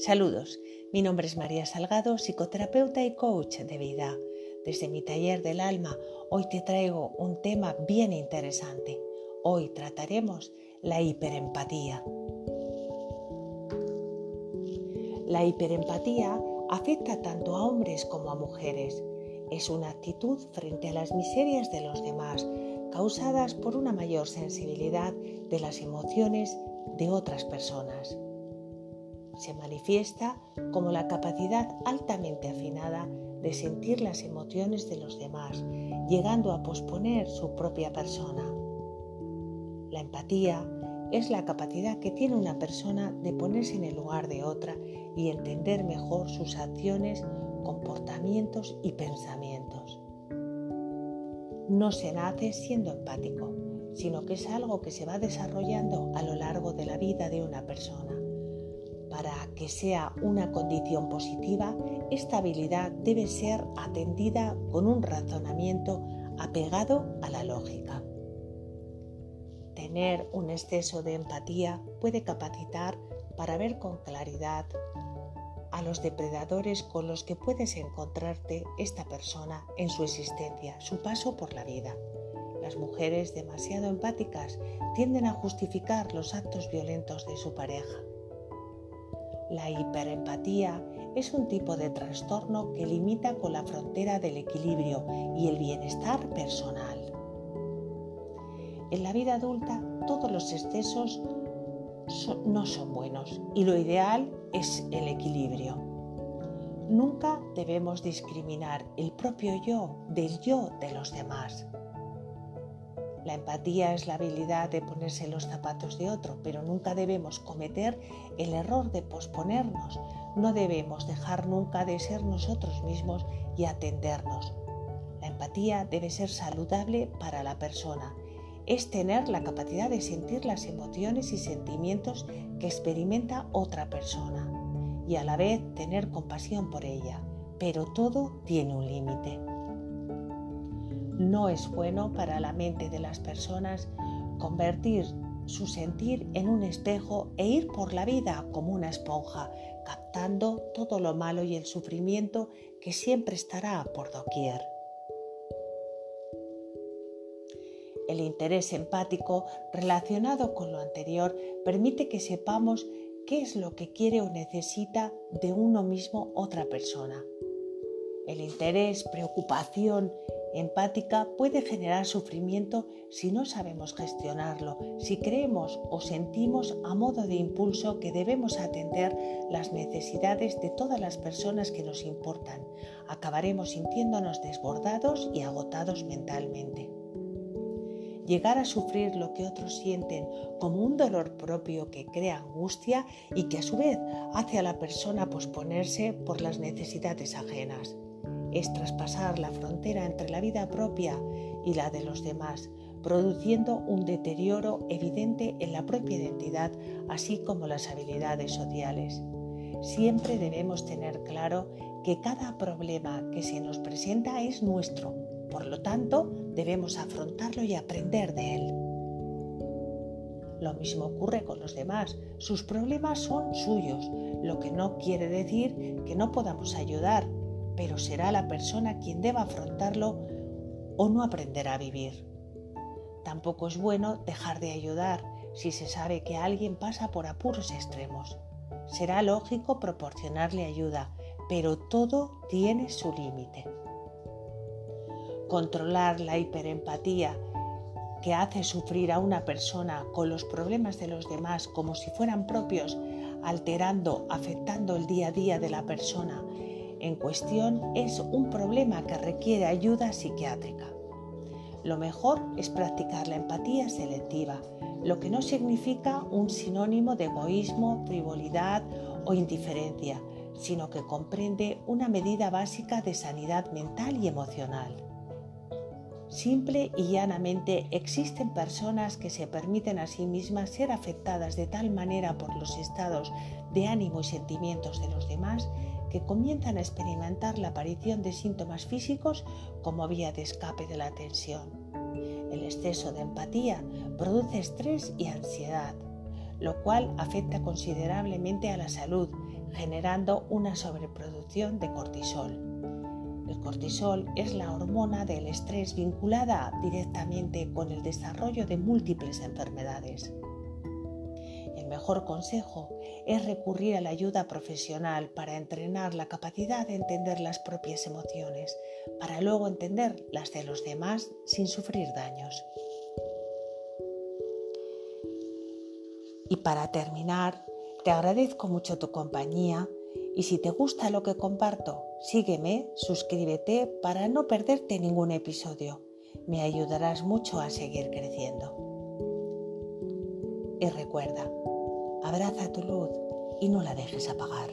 Saludos, mi nombre es María Salgado, psicoterapeuta y coach de vida. Desde mi taller del alma, hoy te traigo un tema bien interesante. Hoy trataremos la hiperempatía. La hiperempatía afecta tanto a hombres como a mujeres. Es una actitud frente a las miserias de los demás, causadas por una mayor sensibilidad de las emociones de otras personas se manifiesta como la capacidad altamente afinada de sentir las emociones de los demás, llegando a posponer su propia persona. La empatía es la capacidad que tiene una persona de ponerse en el lugar de otra y entender mejor sus acciones, comportamientos y pensamientos. No se nace siendo empático, sino que es algo que se va desarrollando a lo largo de la vida de una persona para que sea una condición positiva, esta habilidad debe ser atendida con un razonamiento apegado a la lógica. Tener un exceso de empatía puede capacitar para ver con claridad a los depredadores con los que puedes encontrarte esta persona en su existencia, su paso por la vida. Las mujeres demasiado empáticas tienden a justificar los actos violentos de su pareja la hiperempatía es un tipo de trastorno que limita con la frontera del equilibrio y el bienestar personal. En la vida adulta todos los excesos no son buenos y lo ideal es el equilibrio. Nunca debemos discriminar el propio yo del yo de los demás. La empatía es la habilidad de ponerse los zapatos de otro, pero nunca debemos cometer el error de posponernos. No debemos dejar nunca de ser nosotros mismos y atendernos. La empatía debe ser saludable para la persona. Es tener la capacidad de sentir las emociones y sentimientos que experimenta otra persona y a la vez tener compasión por ella. Pero todo tiene un límite. No es bueno para la mente de las personas convertir su sentir en un espejo e ir por la vida como una esponja, captando todo lo malo y el sufrimiento que siempre estará por doquier. El interés empático relacionado con lo anterior permite que sepamos qué es lo que quiere o necesita de uno mismo otra persona. El interés, preocupación empática puede generar sufrimiento si no sabemos gestionarlo, si creemos o sentimos a modo de impulso que debemos atender las necesidades de todas las personas que nos importan. Acabaremos sintiéndonos desbordados y agotados mentalmente. Llegar a sufrir lo que otros sienten como un dolor propio que crea angustia y que a su vez hace a la persona posponerse por las necesidades ajenas es traspasar la frontera entre la vida propia y la de los demás, produciendo un deterioro evidente en la propia identidad, así como las habilidades sociales. Siempre debemos tener claro que cada problema que se nos presenta es nuestro, por lo tanto debemos afrontarlo y aprender de él. Lo mismo ocurre con los demás, sus problemas son suyos, lo que no quiere decir que no podamos ayudar pero será la persona quien deba afrontarlo o no aprenderá a vivir. Tampoco es bueno dejar de ayudar si se sabe que alguien pasa por apuros extremos. Será lógico proporcionarle ayuda, pero todo tiene su límite. Controlar la hiperempatía que hace sufrir a una persona con los problemas de los demás como si fueran propios, alterando, afectando el día a día de la persona en cuestión es un problema que requiere ayuda psiquiátrica. Lo mejor es practicar la empatía selectiva, lo que no significa un sinónimo de egoísmo, frivolidad o indiferencia, sino que comprende una medida básica de sanidad mental y emocional. Simple y llanamente existen personas que se permiten a sí mismas ser afectadas de tal manera por los estados de ánimo y sentimientos de los demás que comienzan a experimentar la aparición de síntomas físicos como vía de escape de la tensión. El exceso de empatía produce estrés y ansiedad, lo cual afecta considerablemente a la salud, generando una sobreproducción de cortisol. El cortisol es la hormona del estrés vinculada directamente con el desarrollo de múltiples enfermedades. El mejor consejo es recurrir a la ayuda profesional para entrenar la capacidad de entender las propias emociones, para luego entender las de los demás sin sufrir daños. Y para terminar, te agradezco mucho tu compañía y si te gusta lo que comparto, sígueme, suscríbete para no perderte ningún episodio. Me ayudarás mucho a seguir creciendo. Y recuerda, abraza tu luz y no la dejes apagar.